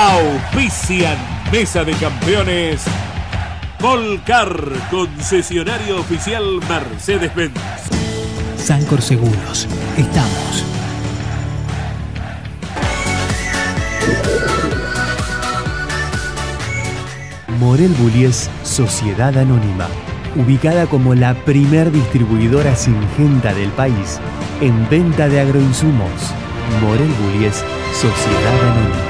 Auspician Mesa de Campeones. Volcar, concesionario oficial Mercedes-Benz. Sancor Seguros. Estamos. Morel Bullies Sociedad Anónima. Ubicada como la primer distribuidora singenta del país en venta de agroinsumos. Morel Bullies Sociedad Anónima.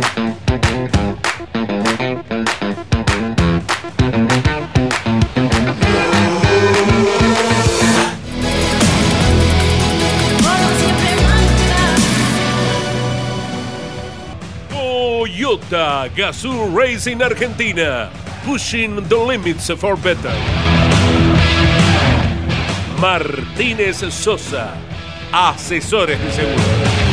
Toyota Racing Argentina. Pushing the limits for better. Martínez Sosa. Asesores de seguros.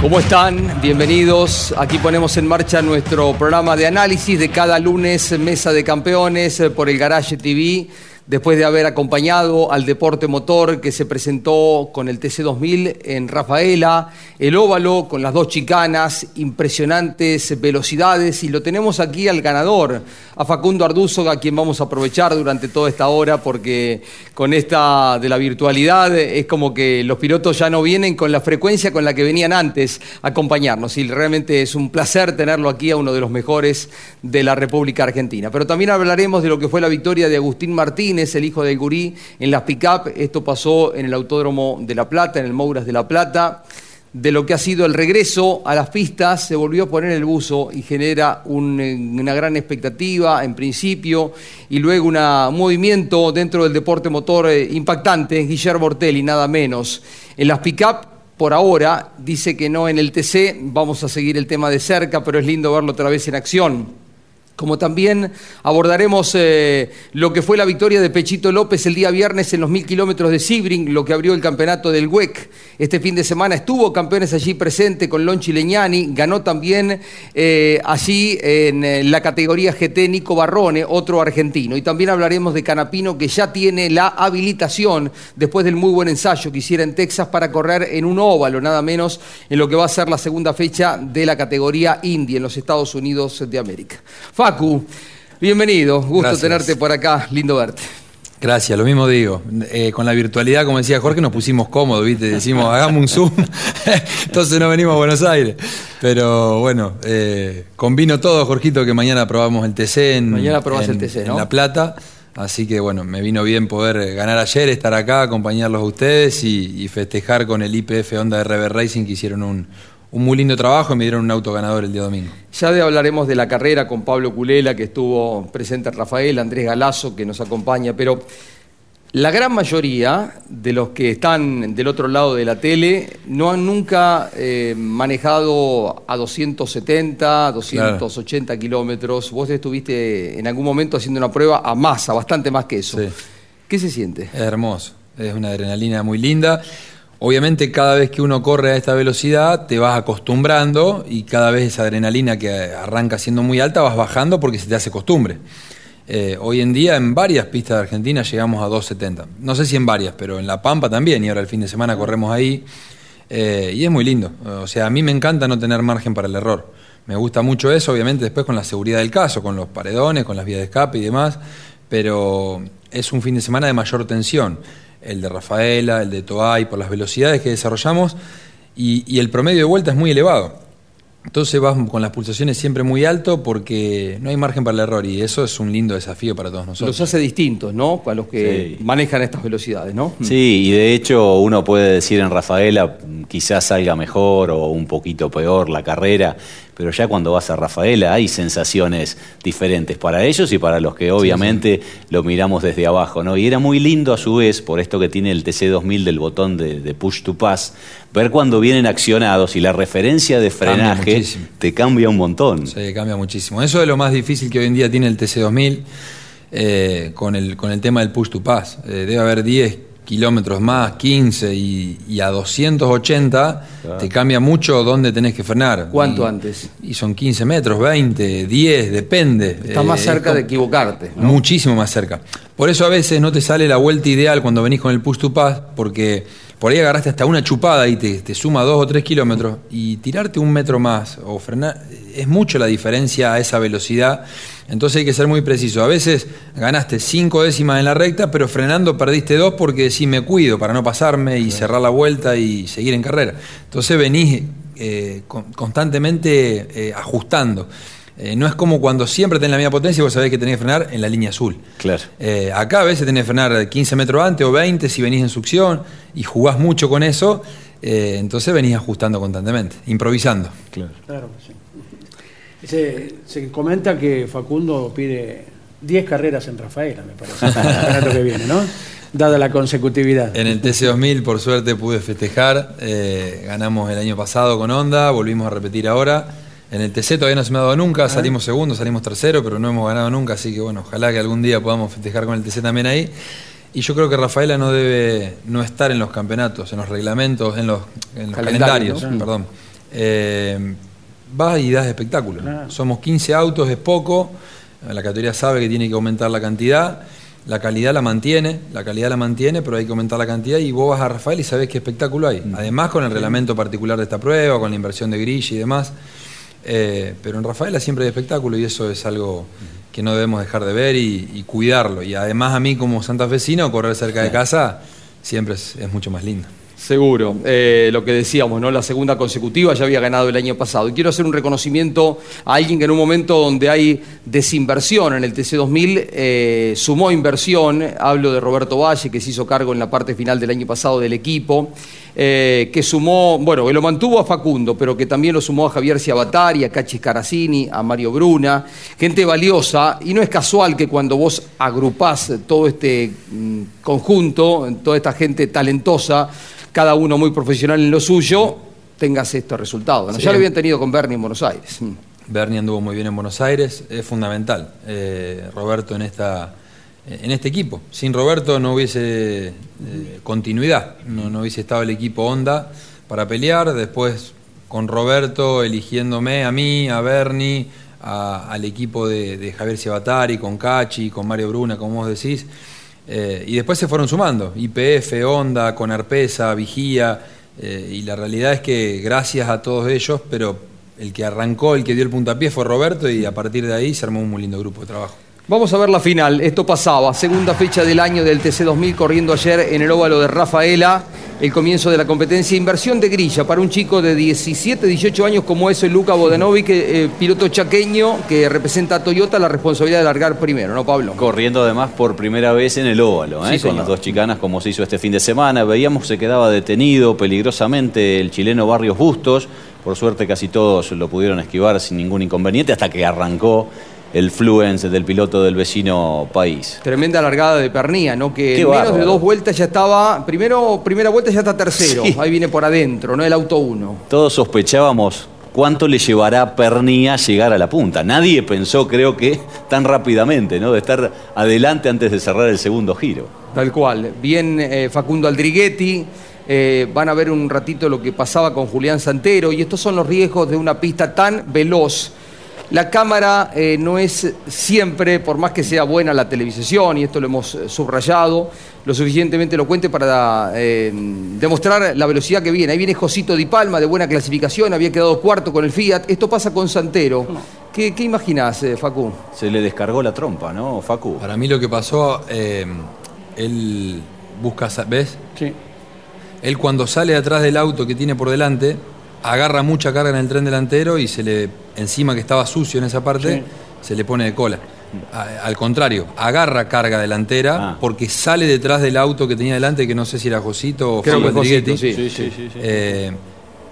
¿Cómo están? Bienvenidos. Aquí ponemos en marcha nuestro programa de análisis de cada lunes, Mesa de Campeones eh, por el Garage TV después de haber acompañado al deporte motor que se presentó con el TC2000 en Rafaela, el óvalo con las dos chicanas, impresionantes velocidades y lo tenemos aquí al ganador, a Facundo Arduzo, a quien vamos a aprovechar durante toda esta hora porque con esta de la virtualidad es como que los pilotos ya no vienen con la frecuencia con la que venían antes a acompañarnos y realmente es un placer tenerlo aquí a uno de los mejores de la República Argentina. Pero también hablaremos de lo que fue la victoria de Agustín Martín es el hijo del gurí, en las pick-up. Esto pasó en el Autódromo de La Plata, en el Mouras de La Plata. De lo que ha sido el regreso a las pistas, se volvió a poner el buzo y genera una gran expectativa en principio y luego un movimiento dentro del deporte motor eh, impactante. Guillermo Ortelli, nada menos. En las pick-up por ahora dice que no en el TC, vamos a seguir el tema de cerca, pero es lindo verlo otra vez en acción como también abordaremos eh, lo que fue la victoria de Pechito López el día viernes en los mil kilómetros de Sibring, lo que abrió el campeonato del WEC. Este fin de semana estuvo campeones allí presente con Lonchi Leñani, ganó también eh, allí en eh, la categoría GT Nico Barrone, otro argentino. Y también hablaremos de Canapino que ya tiene la habilitación después del muy buen ensayo que hiciera en Texas para correr en un óvalo, nada menos en lo que va a ser la segunda fecha de la categoría Indy en los Estados Unidos de América. Bienvenido, gusto tenerte por acá, lindo verte. Gracias, lo mismo digo. Eh, con la virtualidad, como decía Jorge, nos pusimos cómodos, ¿viste? Decimos, hagamos un Zoom, entonces no venimos a Buenos Aires. Pero bueno, eh, convino todo, Jorgito, que mañana probamos el TC en, mañana probás el TC, ¿no? en La Plata. Así que bueno, me vino bien poder ganar ayer, estar acá, acompañarlos a ustedes y, y festejar con el IPF Honda RB Racing que hicieron un, un muy lindo trabajo y me dieron un auto ganador el día domingo. Ya de hablaremos de la carrera con Pablo Culela, que estuvo presente en Rafael, Andrés Galazo, que nos acompaña, pero la gran mayoría de los que están del otro lado de la tele no han nunca eh, manejado a 270, 280 kilómetros. Vos estuviste en algún momento haciendo una prueba a más, a bastante más que eso. ¿Qué se siente? Es hermoso, es una adrenalina muy linda. Obviamente cada vez que uno corre a esta velocidad te vas acostumbrando y cada vez esa adrenalina que arranca siendo muy alta vas bajando porque se te hace costumbre. Eh, hoy en día en varias pistas de Argentina llegamos a 270. No sé si en varias, pero en La Pampa también y ahora el fin de semana corremos ahí. Eh, y es muy lindo. O sea, a mí me encanta no tener margen para el error. Me gusta mucho eso, obviamente después con la seguridad del caso, con los paredones, con las vías de escape y demás, pero es un fin de semana de mayor tensión, el de Rafaela, el de Toay, por las velocidades que desarrollamos y, y el promedio de vuelta es muy elevado. Entonces vas con las pulsaciones siempre muy alto porque no hay margen para el error y eso es un lindo desafío para todos nosotros. Los hace distintos, ¿no? Para los que Sí. manejan estas velocidades, ¿no? Sí, y de hecho uno puede decir en Rafaela quizás salga mejor o un poquito peor la carrera, pero ya cuando vas a Rafaela hay sensaciones diferentes para ellos y para los que obviamente lo miramos desde abajo, ¿no? Y era muy lindo a su vez, por esto que tiene el TC2000 del botón de, de push to pass, ver cuando vienen accionados y la referencia de frenaje te cambia un montón. Sí, cambia muchísimo. Eso es lo más difícil que hoy en día tiene el TC2000 eh, con, el, con el tema del push to pass. Eh, debe haber 10 kilómetros más, 15 y, y a 280 te cambia mucho dónde tenés que frenar. ¿Cuánto Y- antes? Y son 15 metros, 20, 10, depende. Estás Eh, más es cerca de equivocarte. ¿no? Muchísimo más cerca. Por eso a veces no te sale la vuelta ideal cuando venís con el push to pass, porque por ahí agarraste hasta una chupada y te, te suma dos o tres kilómetros, y tirarte un metro más o frenar, es mucho la diferencia a esa velocidad. Entonces hay que ser muy preciso. A veces ganaste cinco décimas en la recta, pero frenando perdiste dos porque sí me cuido para no pasarme y cerrar la vuelta y seguir en carrera. Entonces venís eh, con- constantemente eh, ajustando. Eh, no es como cuando siempre tenés la misma potencia y vos sabés que tenés que frenar en la línea azul. Claro. Eh, acá a veces tenés que frenar 15 metros antes o 20 si venís en succión y jugás mucho con eso, eh, entonces venís ajustando constantemente, improvisando. Claro. Claro sí. Se, se comenta que Facundo pide 10 carreras en Rafaela, me parece, el que viene, ¿no? Dada la consecutividad. En el TC2000 por suerte pude festejar, eh, ganamos el año pasado con Honda, volvimos a repetir ahora. En el TC todavía no se me ha dado nunca, salimos segundo, salimos tercero, pero no hemos ganado nunca, así que bueno, ojalá que algún día podamos festejar con el TC también ahí. Y yo creo que Rafaela no debe no estar en los campeonatos, en los reglamentos, en los, en los Calendarios, calendarios, ¿no? perdón. Eh, vas y das espectáculo. Claro. Somos 15 autos, es poco, la categoría sabe que tiene que aumentar la cantidad. La calidad la mantiene, la calidad la mantiene, pero hay que aumentar la cantidad y vos vas a Rafael y sabés qué espectáculo hay. Además con el reglamento particular de esta prueba, con la inversión de grilla y demás. Eh, pero en Rafaela siempre hay espectáculo y eso es algo que no debemos dejar de ver y, y cuidarlo. Y además a mí como santafesino, correr cerca de casa siempre es, es mucho más lindo. Seguro. Eh, lo que decíamos, ¿no? La segunda consecutiva ya había ganado el año pasado. Y quiero hacer un reconocimiento a alguien que en un momento donde hay desinversión en el TC2000 eh, sumó inversión. Hablo de Roberto Valle, que se hizo cargo en la parte final del año pasado del equipo. eh, que sumó, bueno, que lo mantuvo a Facundo, pero que también lo sumó a Javier Ciabatari, a Cachis Caracini, a Mario Bruna, gente valiosa, y no es casual que cuando vos agrupás todo este mm, conjunto, toda esta gente talentosa, cada uno muy profesional en lo suyo, tengas estos resultados. ¿no? Sí. Ya lo habían tenido con Bernie en Buenos Aires. Mm. Bernie anduvo muy bien en Buenos Aires, es fundamental. eh, Roberto en esta en este equipo. Sin Roberto no hubiese eh, continuidad, no, no hubiese estado el equipo Honda para pelear. Después con Roberto eligiéndome a mí, a Bernie, a- al equipo de, de Javier Ciabatari, con Cachi, con Mario Bruna, como vos decís. Eh, y después se fueron sumando, IPF, Honda, con Arpesa, Vigía, eh, y la realidad es que gracias a todos ellos, pero el que arrancó, el que dio el puntapié fue Roberto y a partir de ahí se armó un muy lindo grupo de trabajo. Vamos a ver la final. Esto pasaba, segunda fecha del año del TC2000, corriendo ayer en el óvalo de Rafaela, el comienzo de la competencia. Inversión de grilla para un chico de 17, 18 años como es el Luca Bodanovic, eh, piloto chaqueño que representa a Toyota, la responsabilidad de largar primero, ¿no, Pablo? Corriendo además por primera vez en el óvalo, ¿eh? Sí, con las dos chicanas como se hizo este fin de semana. Veíamos se quedaba detenido peligrosamente el chileno Barrios Bustos. Por suerte casi todos lo pudieron esquivar sin ningún inconveniente hasta que arrancó el fluence del piloto del vecino país. Tremenda largada de Pernía, ¿no? Que en menos de dos vueltas ya estaba, primero, primera vuelta ya está tercero, Sí. ahí viene por adentro, ¿no? El auto 1. Todos sospechábamos cuánto le llevará a Pernía llegar a la punta. Nadie pensó, creo que, tan rápidamente, ¿no? De estar adelante antes de cerrar el segundo giro. Tal cual. Bien eh, Facundo Aldriguetti. eh, van a ver un ratito lo que pasaba con Julián Santero. Y estos son los riesgos de una pista tan veloz. La cámara eh, no es siempre, por más que sea buena la televisión, y esto lo hemos eh, subrayado, lo suficientemente elocuente para eh, demostrar la velocidad que viene. Ahí viene Josito Di Palma, de buena clasificación, había quedado cuarto con el Fiat. Esto pasa con Santero. ¿Qué, qué imaginás, eh, Facu? Se le descargó la trompa, ¿no, Facu? Para mí lo que pasó, eh, él busca, ¿ves? Sí. Él cuando sale atrás del auto que tiene por delante, agarra mucha carga en el tren delantero y se le, encima que estaba sucio en esa parte, Sí. se le pone de cola. A- al contrario, agarra carga delantera Ah. porque sale detrás del auto que tenía delante, que no sé si era Josito o Creo Josito, Andrighetti. sí. Eh,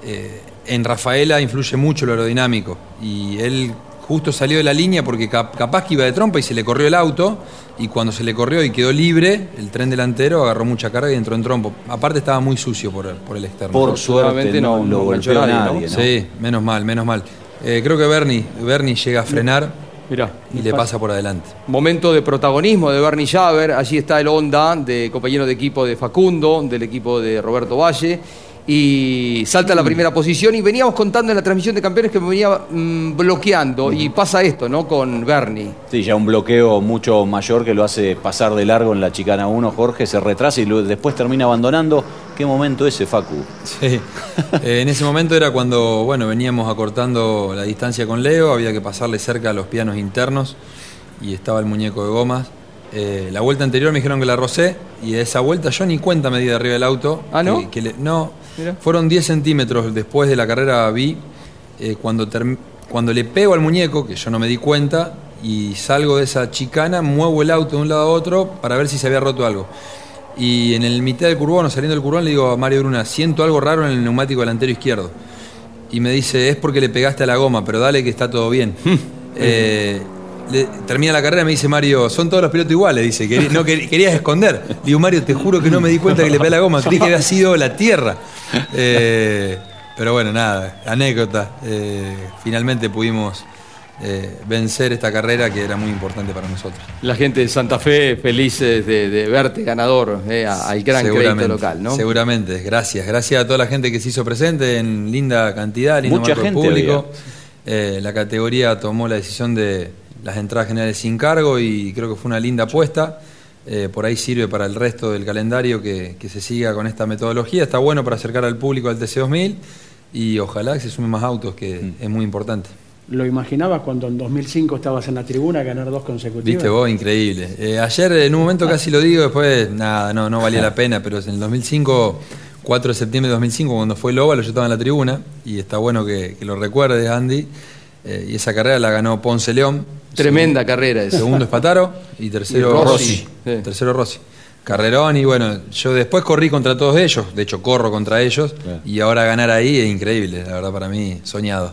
eh, en Rafaela influye mucho lo aerodinámico y él justo salió de la línea porque cap- capaz que iba de trompa y se le corrió el auto y cuando se le corrió y quedó libre, el tren delantero agarró mucha carga y entró en trompo. Aparte estaba muy sucio por, por el externo. Por suerte no, no- lo golpeó nadie, nadie, ¿no? ¿no? Sí, menos mal, menos mal. Eh, creo que Bernie, Bernie llega a frenar Mirá. y le pasa por adelante. Momento de protagonismo de Bernie Javer. Allí está el Honda, de compañero de equipo de Facundo, del equipo de Roberto Valle. Y salta a la primera posición. Y veníamos contando en la transmisión de campeones que me venía mm, bloqueando. Y pasa esto, ¿no? Con Bernie. Sí, ya un bloqueo mucho mayor que lo hace pasar de largo en la chicana 1, Jorge, se retrasa y después termina abandonando. ¿Qué momento ese, Facu? Sí. Eh, en ese momento era cuando, bueno, veníamos acortando la distancia con Leo, había que pasarle cerca a los pianos internos y estaba el muñeco de gomas. Eh, la vuelta anterior me dijeron que la rocé y esa vuelta yo ni cuenta me di de arriba del auto. ¿Ah, no? Que- que le- no, Mira. fueron 10 centímetros después de la carrera vi, eh, cuando, term- cuando le pego al muñeco, que yo no me di cuenta, y salgo de esa chicana, muevo el auto de un lado a otro para ver si se había roto algo. Y en el mitad del curbón, o saliendo del curbón, le digo a Mario Bruna, siento algo raro en el neumático delantero izquierdo. Y me dice, es porque le pegaste a la goma, pero dale que está todo bien. Eh, le- termina la carrera, me dice Mario, son todos los pilotos iguales, dice, "Querí- no quer- querías esconder. Digo, Mario, te juro que no me di cuenta que le pegué a la goma, creí que había sido la tierra. Eh, pero bueno, nada, anécdota. Eh, finalmente pudimos eh, vencer esta carrera que era muy importante para nosotros. La gente de Santa Fe felices de, de verte ganador eh, al gran crédito local, ¿no? Seguramente, gracias. Gracias a toda la gente que se hizo presente en linda cantidad, lindo Mucha marco gente público. Eh, la categoría tomó la decisión de las entradas generales sin cargo y creo que fue una linda apuesta. Eh, por ahí sirve para el resto del calendario que, que se siga con esta metodología. Está bueno para acercar al público al TC2000 y ojalá que se sumen más autos, que Mm. es muy importante. ¿Lo imaginabas cuando en 2005 estabas en la tribuna a ganar dos consecutivas? Viste vos, increíble. Eh, ayer en un momento casi lo digo, después nada, no, no valía la pena, pero en el 2005, 4 de septiembre de 2005, cuando fue el óvalo, yo estaba en la tribuna y está bueno que, que lo recuerdes, Andy. Eh, y esa carrera la ganó Ponce León. Tremenda carrera esa. Segundo Espataro y tercero Y Rossi. Rossi. Sí. Tercero Rossi. Carrerón y bueno, yo después corrí contra todos ellos, de hecho corro contra ellos y ahora ganar ahí es increíble, la verdad para mí, soñado.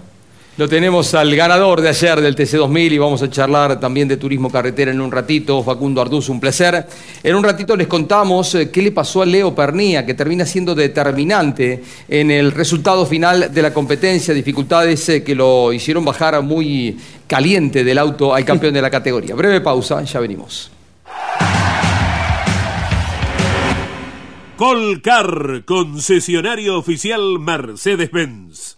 Lo tenemos al ganador de ayer del TC2000 y vamos a charlar también de turismo carretera en un ratito. Facundo Arduz, un placer. En un ratito les contamos eh, qué le pasó a Leo Pernía, que termina siendo determinante en el resultado final de la competencia, dificultades eh, que lo hicieron bajar muy caliente del auto al campeón de la categoría. Breve pausa, ya venimos. Colcar, concesionario oficial Mercedes-Benz.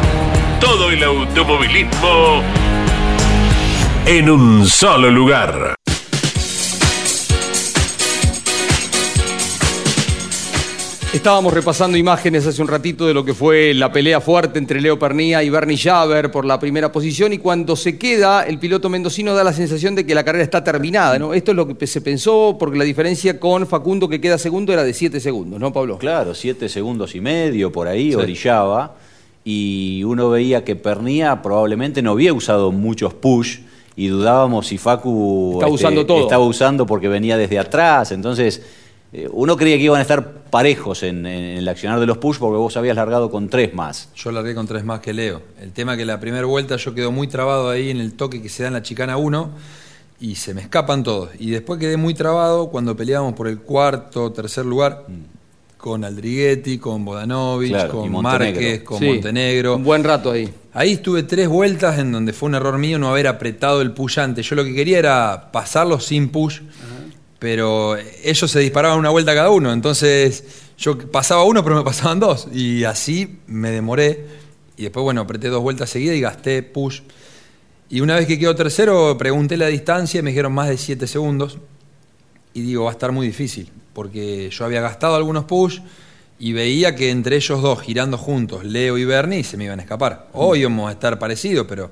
todo el automovilismo en un solo lugar. Estábamos repasando imágenes hace un ratito de lo que fue la pelea fuerte entre Leo Pernía y Bernie Javer por la primera posición y cuando se queda el piloto mendocino da la sensación de que la carrera está terminada, ¿no? Esto es lo que se pensó porque la diferencia con Facundo que queda segundo era de 7 segundos, ¿no, Pablo? Claro, 7 segundos y medio por ahí, orillaba y uno veía que Pernía probablemente no había usado muchos push y dudábamos si Facu estaba este, usando todo. estaba usando porque venía desde atrás. Entonces, eh, uno creía que iban a estar parejos en, en, el accionar de los push porque vos habías largado con tres más. Yo largué con tres más que Leo. El tema que la primera vuelta yo quedo muy trabado ahí en el toque que se da en la chicana 1 y se me escapan todos. Y después quedé muy trabado cuando peleábamos por el cuarto, tercer lugar. Mm con Aldriguetti, con Bodanovich, con Márquez, con Montenegro. Un buen rato ahí. Ahí estuve tres vueltas en donde fue un error mío no haber apretado el push antes. Yo lo que quería era pasarlo sin push, pero ellos se disparaban una vuelta cada uno. Entonces yo pasaba uno, pero me pasaban dos. Y así me demoré. Y después, bueno, apreté dos vueltas seguidas y gasté push. Y una vez que quedó tercero, pregunté la distancia y me dijeron más de siete segundos. Y digo, va a estar muy difícil porque yo había gastado algunos push y veía que entre ellos dos, girando juntos, Leo y Bernie, se me iban a escapar. Hoy íbamos a estar parecidos, pero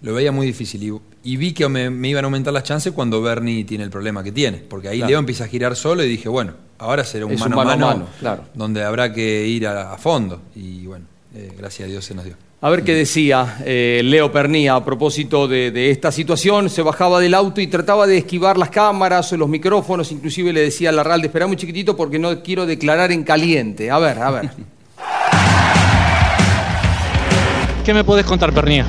lo veía muy difícil. Y, vi que me, iban a aumentar las chances cuando Bernie tiene el problema que tiene. Porque ahí Leo empieza a girar solo y dije, bueno, ahora será un mano a mano, donde habrá que ir a, fondo. Y bueno, eh, gracias a Dios se nos dio. A ver qué decía eh, Leo Pernía a propósito de, esta situación. Se bajaba del auto y trataba de esquivar las cámaras o los micrófonos. Inclusive le decía a Larralde, espera muy chiquitito porque no quiero declarar en caliente. A ver, a ver. ¿Qué me podés contar, Pernía?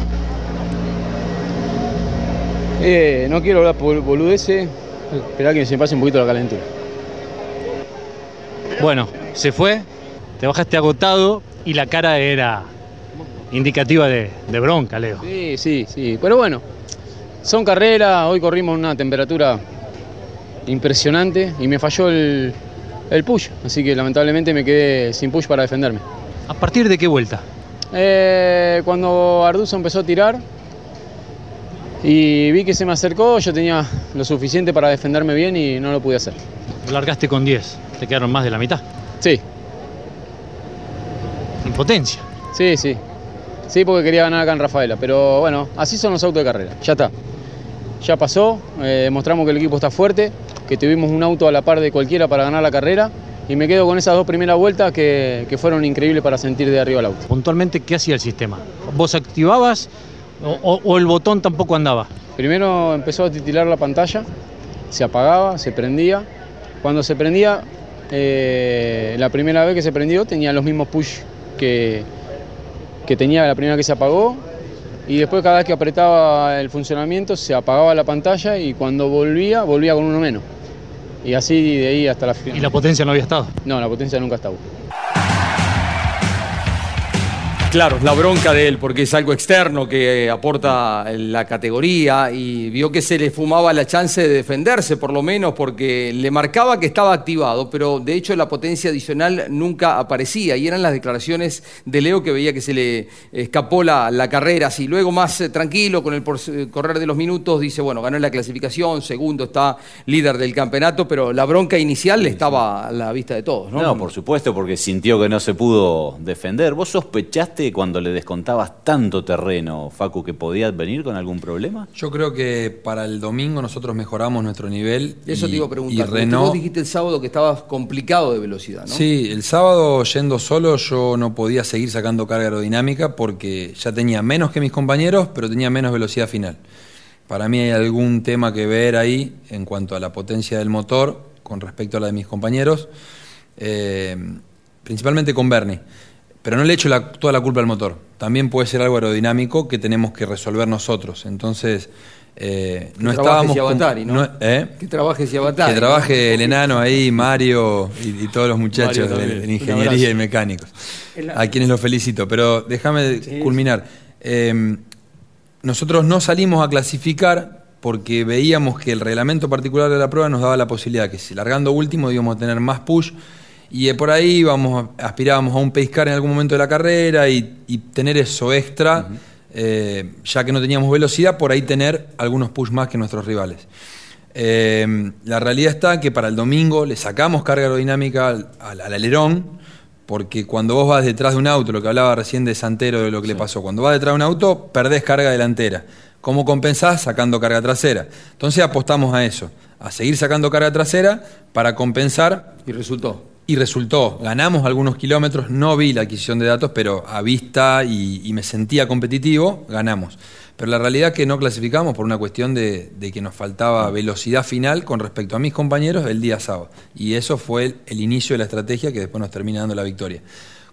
Eh, no quiero hablar por boludeces. Esperá que se pase un poquito la calentura. Bueno, se fue, te bajaste agotado y la cara era indicativa de, bronca, Leo. Sí, sí, sí. Pero bueno, son carreras, hoy corrimos una temperatura impresionante y me falló el, push, así que lamentablemente me quedé sin push para defenderme. ¿A partir de qué vuelta? Eh, cuando Arduzo empezó a tirar y vi que se me acercó, yo tenía lo suficiente para defenderme bien y no lo pude hacer. Largaste con 10, te quedaron más de la mitad. Sí. Impotencia. Sí, sí. Sí, porque quería ganar acá en Rafaela. Pero bueno, así son los autos de carrera. Ya está. Ya pasó. Eh, mostramos que el equipo está fuerte, que tuvimos un auto a la par de cualquiera para ganar la carrera. Y me quedo con esas dos primeras vueltas que, fueron increíbles para sentir de arriba el auto. Puntualmente, ¿qué hacía el sistema? ¿Vos activabas o, el botón tampoco andaba? Primero empezó a titilar la pantalla, se apagaba, se prendía. Cuando se prendía, eh, la primera vez que se prendió tenía los mismos push que, que tenía la primera que se apagó y después cada vez que apretaba el funcionamiento se apagaba la pantalla y cuando volvía, volvía con uno menos. Y así de ahí hasta la final. ¿Y la potencia no había estado? No, la potencia nunca estaba. Claro, la bronca de él, porque es algo externo que aporta la categoría y vio que se le fumaba la chance de defenderse, por lo menos, porque le marcaba que estaba activado, pero de hecho la potencia adicional nunca aparecía y eran las declaraciones de Leo que veía que se le escapó la, carrera. Así luego, más eh, tranquilo, con el eh, correr de los minutos, dice: Bueno, ganó la clasificación, segundo está líder del campeonato, pero la bronca inicial estaba a la vista de todos, ¿no? No, por supuesto, porque sintió que no se pudo defender. ¿Vos sospechaste? ¿Sentiste cuando le descontabas tanto terreno, Facu, que podías venir con algún problema? Yo creo que para el domingo nosotros mejoramos nuestro nivel. Eso y, te iba a y preguntar. porque Renault- Vos dijiste el sábado que estabas complicado de velocidad, ¿no? Sí, el sábado yendo solo yo no podía seguir sacando carga aerodinámica porque ya tenía menos que mis compañeros, pero tenía menos velocidad final. Para mí hay algún tema que ver ahí en cuanto a la potencia del motor con respecto a la de mis compañeros, eh, principalmente con Bernie. Pero no le echo la- toda la culpa al motor. También puede ser algo aerodinámico que tenemos que resolver nosotros. Entonces, eh, no estábamos... y con- Avatari, ¿no? ¿eh? Que trabajes y avatar. Que trabaje el enano ahí, Mario y, y todos los muchachos Mario de, de ingeniería y mecánicos, a quienes los felicito. Pero déjame Sí, culminar. Eh, nosotros no salimos a clasificar porque veíamos que el reglamento particular de la prueba nos daba la posibilidad que si largando último íbamos a tener más push y por ahí íbamos, aspirábamos a un pace car en algún momento de la carrera y, y tener eso extra, eh, ya que no teníamos velocidad, por ahí tener algunos push más que nuestros rivales. Eh, la realidad está que para el domingo le sacamos carga aerodinámica al, al- al alerón, porque cuando vos vas detrás de un auto, lo que hablaba recién de Santero de lo que le pasó, cuando vas detrás de un auto, perdés carga delantera. ¿Cómo compensás? Sacando carga trasera. Entonces apostamos a eso, a seguir sacando carga trasera para compensar. Y resultó. Y resultó. Ganamos algunos kilómetros, no vi la adquisición de datos, pero a vista y, y me sentía competitivo, ganamos. Pero la realidad es que no clasificamos por una cuestión de, de que nos faltaba velocidad final con respecto a mis compañeros el día sábado. Y eso fue el, el inicio de la estrategia que después nos termina dando la victoria.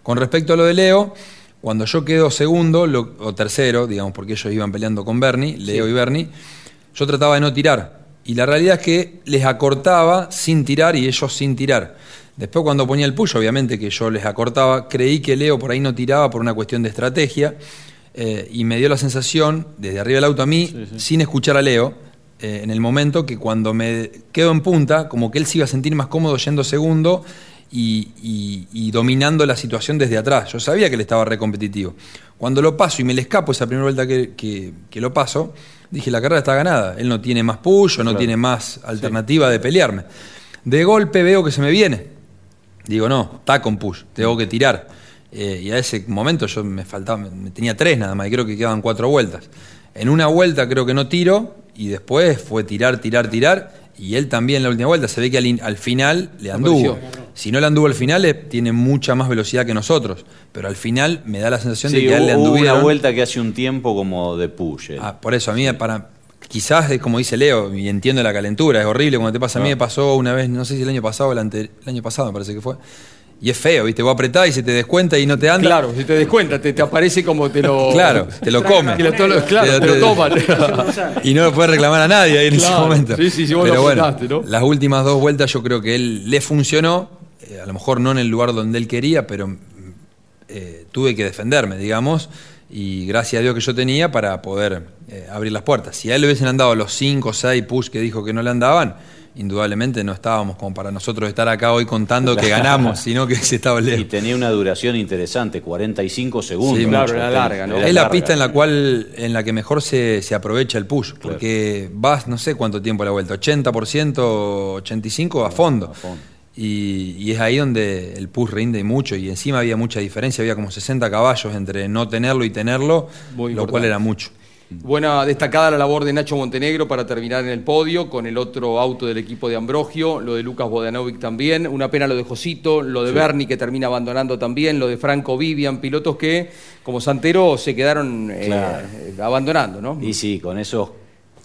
Con respecto a lo de Leo, cuando yo quedo segundo lo- o tercero, digamos, porque ellos iban peleando con Bernie, Leo y Bernie, yo trataba de no tirar. Y la realidad es que les acortaba sin tirar y ellos sin tirar. Después cuando ponía el push, obviamente que yo les acortaba, creí que Leo por ahí no tiraba por una cuestión de estrategia eh, y me dio la sensación, desde arriba del auto a mí, sin escuchar a Leo, eh, en el momento que cuando me quedo en punta, como que él se iba a sentir más cómodo yendo segundo y, y- y dominando la situación desde atrás. Yo sabía que él estaba re competitivo. Cuando lo paso y me le escapo esa primera vuelta que, que- que lo paso, dije, la carrera está ganada. Él no tiene más push o no tiene más alternativa de pelearme. De golpe veo que se me viene. Digo, no, está con push, tengo que tirar. Eh, y a ese momento yo me faltaba, me, tenía tres nada más, y creo que quedaban cuatro vueltas. En una vuelta creo que no tiro, y después fue tirar, tirar, tirar, y él también en la última vuelta. Se ve que al, in- al final le anduvo. Si no le anduvo al final, eh, tiene mucha más velocidad que nosotros. Pero al final me da la sensación de que a él le hubo una vuelta que hace un tiempo como de push. eh. Ah, por eso, a mí, para, quizás es como dice Leo, y entiendo la calentura, es horrible cuando te pasa. A mí Ah. me pasó una vez, no sé si el año pasado o el, ante- el año pasado, me parece que fue. Y es feo, ¿viste? Vos apretás y se te descuenta y no te anda. Claro, si te des cuenta, te, te aparece como te lo. Claro, te lo come. Que lo- claro, te lo toman. Y no lo puedes reclamar a nadie ahí en ese momento. sí, sí, sí, vos Pero lo bueno, ¿no? las últimas dos vueltas yo creo que él le funcionó, eh, a lo mejor no en el lugar donde él quería, pero eh, tuve que defenderme, digamos, y gracias a Dios que yo tenía para poder eh, abrir las puertas. Si a él le hubiesen andado los 5 o 6 push que dijo que no le andaban, indudablemente no estábamos como para nosotros estar acá hoy contando que ganamos, sino que se estaba Y lejos. tenía una duración interesante, 45 segundos. Sí, claro, era larga, ¿no? Era Es la larga. pista en la cual en la que mejor se, se aprovecha el push, porque vas no sé cuánto tiempo a la vuelta, 80%, 85% a fondo. a fondo. Y, y es ahí donde el push rinde mucho y encima había mucha diferencia, había como 60 caballos entre no tenerlo y tenerlo, Muy lo cual era mucho. Buena destacada la labor de Nacho Montenegro para terminar en el podio, con el otro auto del equipo de Ambrogio, lo de Lucas Bodanovic también, una pena lo de Josito, lo de Bernie que termina abandonando también, lo de Franco Vivian, pilotos que como Santero se quedaron Claro. eh, abandonando, ¿no? Y sí, con esos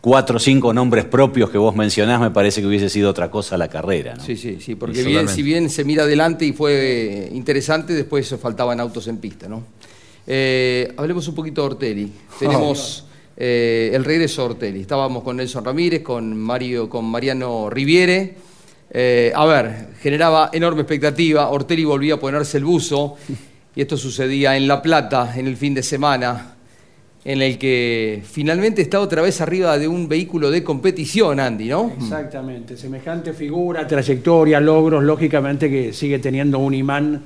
cuatro o cinco nombres propios que vos mencionás, me parece que hubiese sido otra cosa la carrera. ¿no? Sí, sí, sí, porque bien, si bien se mira adelante y fue eh, interesante, después faltaban autos en pista, ¿no? Eh, hablemos un poquito de Ortelli. Tenemos eh, el regreso de Ortelli. Estábamos con Nelson Ramírez, con Mario, con Mariano Riviere. Eh, a ver, generaba enorme expectativa. Ortelli volvía a ponerse el buzo. Y esto sucedía en La Plata, en el fin de semana, en el que finalmente está otra vez arriba de un vehículo de competición, Andy, ¿no? Exactamente, semejante figura, trayectoria, logros, lógicamente que sigue teniendo un imán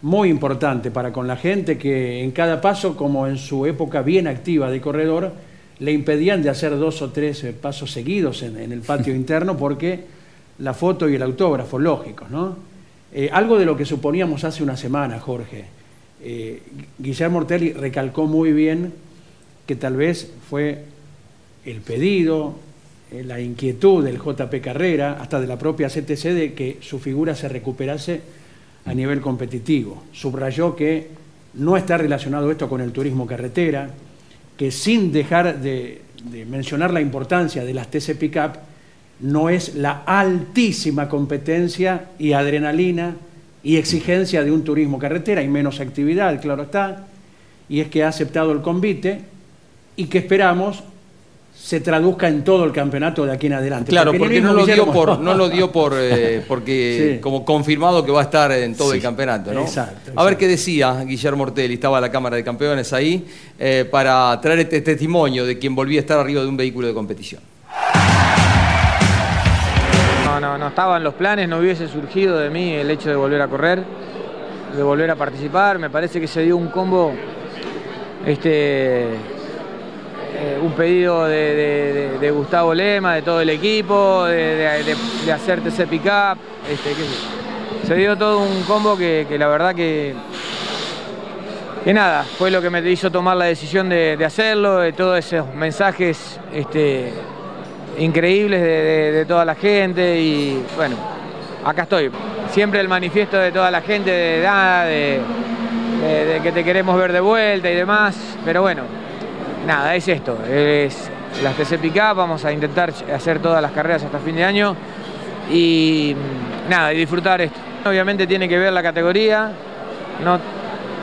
muy importante para con la gente que en cada paso, como en su época bien activa de corredor, le impedían de hacer dos o tres eh, pasos seguidos en, en el patio interno porque la foto y el autógrafo, lógicos, ¿no? Eh, algo de lo que suponíamos hace una semana, Jorge. eh, Guillermo Ortelli recalcó muy bien que tal vez fue el pedido, eh, la inquietud del JP Carrera, hasta de la propia CTC, de que su figura se recuperase a nivel competitivo. Subrayó que no está relacionado esto con el turismo carretera, que sin dejar de, de mencionar la importancia de las TC Pickup, no es la altísima competencia y adrenalina y exigencia de un turismo carretera y menos actividad, claro está, y es que ha aceptado el convite y que esperamos se traduzca en todo el campeonato de aquí en adelante. Claro, porque, no, lo dio por, no lo dio por, eh, porque como confirmado que va a estar en todo el campeonato, ¿no? Exacto, A ver qué decía Guillermo Ortelli, estaba la Cámara de Campeones ahí, eh, para traer este testimonio de quien volvía a estar arriba de un vehículo de competición. No, no, no estaba en los planes, no hubiese surgido de mí el hecho de volver a correr, de volver a participar. Me parece que se dio un combo, este, eh, un pedido de, Gustavo Lema, de todo el equipo, de, de- de- de hacer TC Pickup. Este, se dio todo un combo que, la verdad que, que nada, fue lo que me hizo tomar la decisión de, hacerlo, de todos esos mensajes este, increíbles de, de- toda la gente y bueno, acá estoy. Siempre el manifiesto de toda la gente de de, de- de que te queremos ver de vuelta y demás, pero bueno, nada, es esto, es las TC Pickup, vamos a intentar hacer todas las carreras hasta fin de año y mm, nada, y disfrutar esto. Obviamente tiene que ver la categoría, no,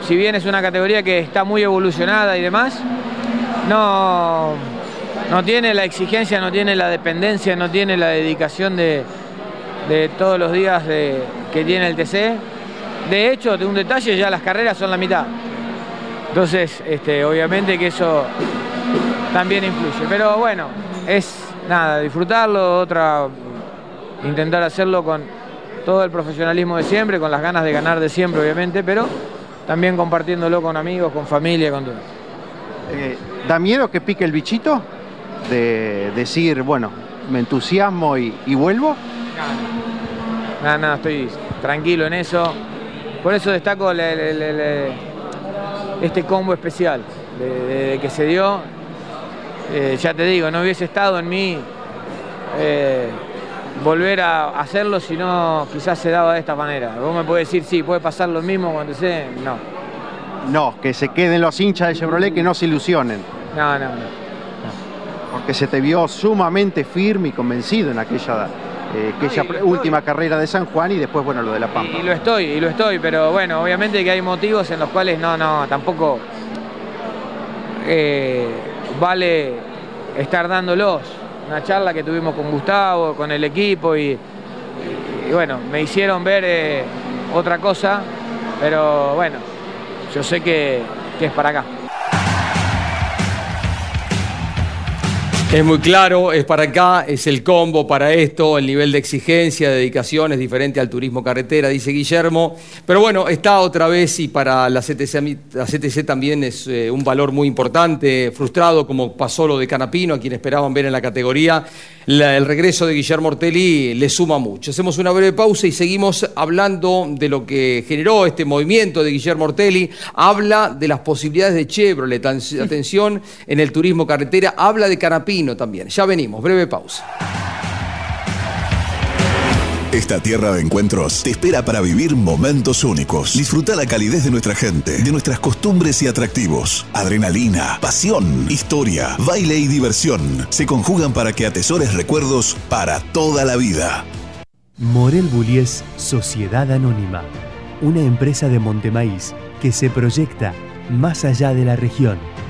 si bien es una categoría que está muy evolucionada y demás, no, no tiene la exigencia, no tiene la dependencia, no tiene la dedicación de, de todos los días de- que tiene el TC. De hecho, de un detalle, ya las carreras son la mitad. Entonces, este, obviamente que eso también influye. Pero bueno, es nada, disfrutarlo, otra, intentar hacerlo con todo el profesionalismo de siempre, con las ganas de ganar de siempre, obviamente, pero también compartiéndolo con amigos, con familia, con todo. Eh, ¿Da miedo que pique el bichito? De decir, bueno, me entusiasmo y, y vuelvo. Nada, nada, estoy tranquilo en eso. Por eso destaco le- este combo especial de, de- de que se dio. Eh, ya te digo, no hubiese estado en mí eh, volver a hacerlo si no quizás se daba de esta manera. Vos me podés decir, sí, puede pasar lo mismo cuando sé. No, No, que se queden los hinchas de Chevrolet, que no se ilusionen. no, no. no. Porque se te vio sumamente firme y convencido en aquella, eh, aquella y lo última carrera de San Juan y después, bueno, lo de La Pampa. Y lo estoy, y lo estoy, pero bueno, obviamente que hay motivos en los cuales no, no, tampoco eh, vale estar dándolos. Una charla que tuvimos con Gustavo, con el equipo y, y bueno, me hicieron ver eh, otra cosa, pero bueno, yo sé que, que es para acá. Es muy claro, es para acá, es el combo para esto, el nivel de exigencia, de dedicación es diferente al turismo carretera, dice Guillermo. Pero bueno, está otra vez y para la CTC, la también es eh, un valor muy importante, frustrado como pasó lo de Canapino, a quien esperaban ver en la categoría. La- el regreso de Guillermo Ortelli le suma mucho. Hacemos una breve pausa y seguimos hablando de lo que generó este movimiento de Guillermo Ortelli. Habla de las posibilidades de Chevrolet, atención, en el turismo carretera. Habla de Canapino también. Ya venimos, breve pausa. Esta tierra de encuentros te espera para vivir momentos únicos. Disfruta la calidez de nuestra gente, de nuestras costumbres y atractivos. Adrenalina, pasión, historia, baile y diversión se conjugan para que atesores recuerdos para toda la vida. Morel Bullies Sociedad Anónima, una empresa de Montemaíz que se proyecta más allá de la región,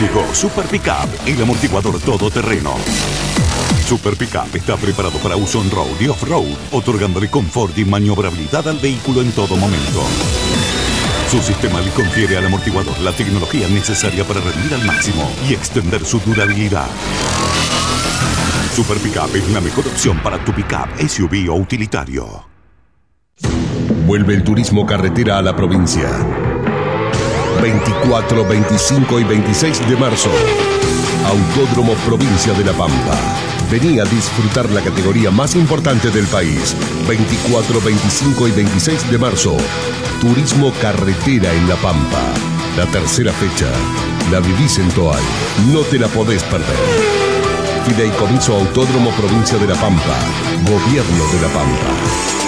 Llegó Super Pickup, el amortiguador todoterreno. Super Pickup está preparado para uso on-road y off-road, otorgándole confort y maniobrabilidad al vehículo en todo momento. Su sistema le confiere al amortiguador la tecnología necesaria para rendir al máximo y extender su durabilidad. Super Pickup es la mejor opción para tu pickup, SUV o utilitario. Vuelve el turismo carretera a la provincia. 24, 25 y 26 de marzo. Autódromo Provincia de La Pampa. Vení a disfrutar la categoría más importante del país. 24, 25 y 26 de marzo. Turismo carretera en La Pampa. La tercera fecha. La vivís en Toal. No te la podés perder. Fideicomiso Autódromo Provincia de La Pampa. Gobierno de La Pampa.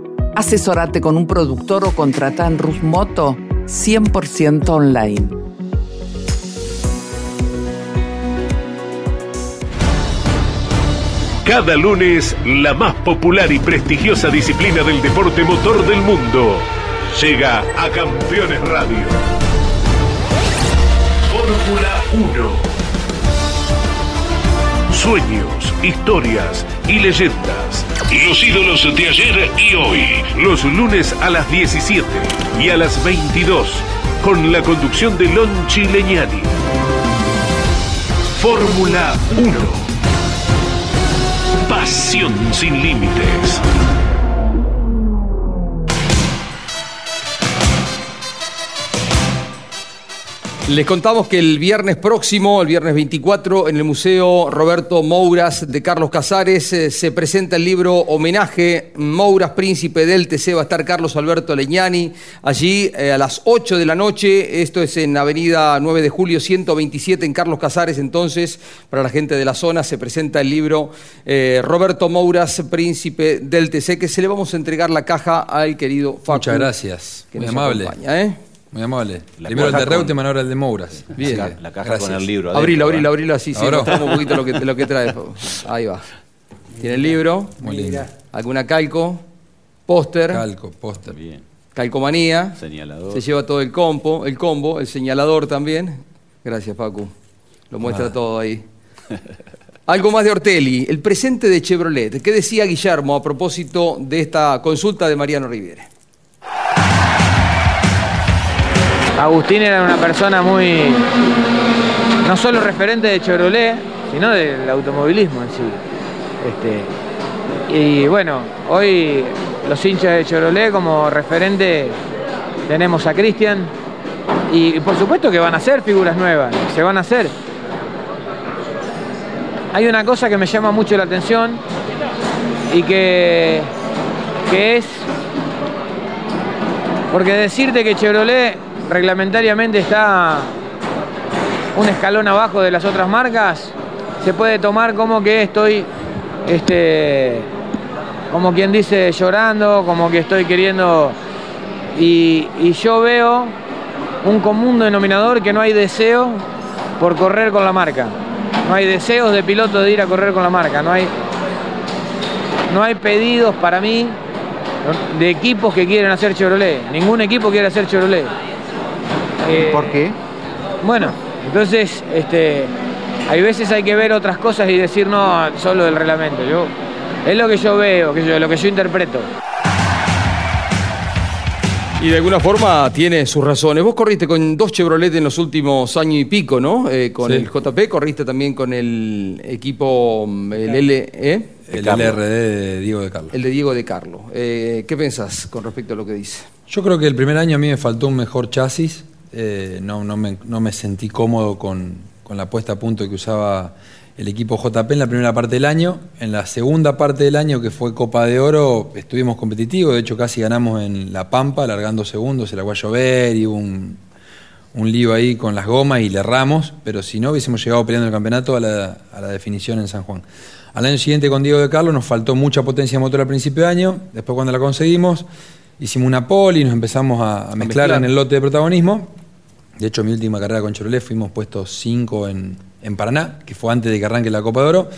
Asesorate con un productor o contrata en Rus Moto 100% online. Cada lunes, la más popular y prestigiosa disciplina del deporte motor del mundo llega a Campeones Radio. Fórmula 1. Sueños, historias y leyendas. Los ídolos de ayer y hoy. Los lunes a las 17 y a las 22. Con la conducción de Lon Chileñani. Fórmula 1. Pasión sin límites. Les contamos que el viernes próximo, el viernes 24, en el Museo Roberto Mouras de Carlos Casares, eh, se presenta el libro Homenaje Mouras, Príncipe del TC. Va a estar Carlos Alberto Leñani allí eh, a las 8 de la noche. Esto es en Avenida 9 de Julio 127 en Carlos Casares. Entonces, para la gente de la zona, se presenta el libro eh, Roberto Mouras, Príncipe del TC, que se le vamos a entregar la caja al querido Facu. Muchas gracias. que Muy nos amable. acompaña. Muy amable. La Primero el de Reutemann, ahora el de Mouras. Bien. La, la caja Gracias. con el libro. Abrilo, adentro, abrilo, ¿eh? abrilo así, sí, mostramos un poquito lo que, lo que trae. Ahí va. Tiene el libro, Muy lindo. alguna calco, póster, Calco, póster. Bien. calcomanía, Señalador. se lleva todo el combo, el combo, el señalador también. Gracias, Pacu. Lo muestra Nada. todo ahí. Algo más de Ortelli, el presente de Chevrolet. ¿Qué decía Guillermo a propósito de esta consulta de Mariano Riviere? Agustín era una persona muy, no solo referente de Chevrolet, sino del automovilismo en sí. Este, y bueno, hoy los hinchas de Chevrolet como referente tenemos a Cristian y por supuesto que van a ser figuras nuevas, se van a hacer. Hay una cosa que me llama mucho la atención y que, que es porque decirte que Chevrolet reglamentariamente está un escalón abajo de las otras marcas, se puede tomar como que estoy, este, como quien dice, llorando, como que estoy queriendo... Y, yo veo un común denominador que no hay deseo por correr con la marca. No hay deseos de piloto de ir a correr con la marca. No hay, no hay pedidos para mí de equipos que quieren hacer Chevrolet. Ningún equipo quiere hacer Chevrolet. Eh, ¿Por qué? Bueno, entonces, este, hay veces hay que ver otras cosas y decir no solo del reglamento. Yo, es lo que yo veo, que yo, lo que yo interpreto. Y de alguna forma tiene sus razones. Vos corriste con dos Chevrolet en los últimos años y pico, ¿no? Eh, con Sí. el JP, corriste también con el equipo, mm, el L, ¿eh? El Carlos. LRD de Diego de Carlos. el de Diego de Carlo. Eh, ¿Qué pensás con respecto a lo que dice? Yo creo que el primer año a mí me faltó un mejor chasis. Eh, no, no, me, no me sentí cómodo con, con la puesta a punto que usaba el equipo JP en la primera parte del año. En la segunda parte del año, que fue Copa de Oro, estuvimos competitivos. De hecho, casi ganamos en La Pampa, largando segundos. Se la fue a llover y hubo un, un lío ahí con las gomas y le erramos. Pero si no, hubiésemos llegado peleando el campeonato a la, a la definición en San Juan. Al año siguiente con Diego de Carlos nos faltó mucha potencia motor al principio de año. Después, cuando la conseguimos hicimos una poli, nos empezamos a, a mezclar mezclar. en el lote de protagonismo. De hecho, mi última carrera con Chevrolet fuimos puestos 5 en, en Paraná, que fue antes de que arranque la Copa de Oro.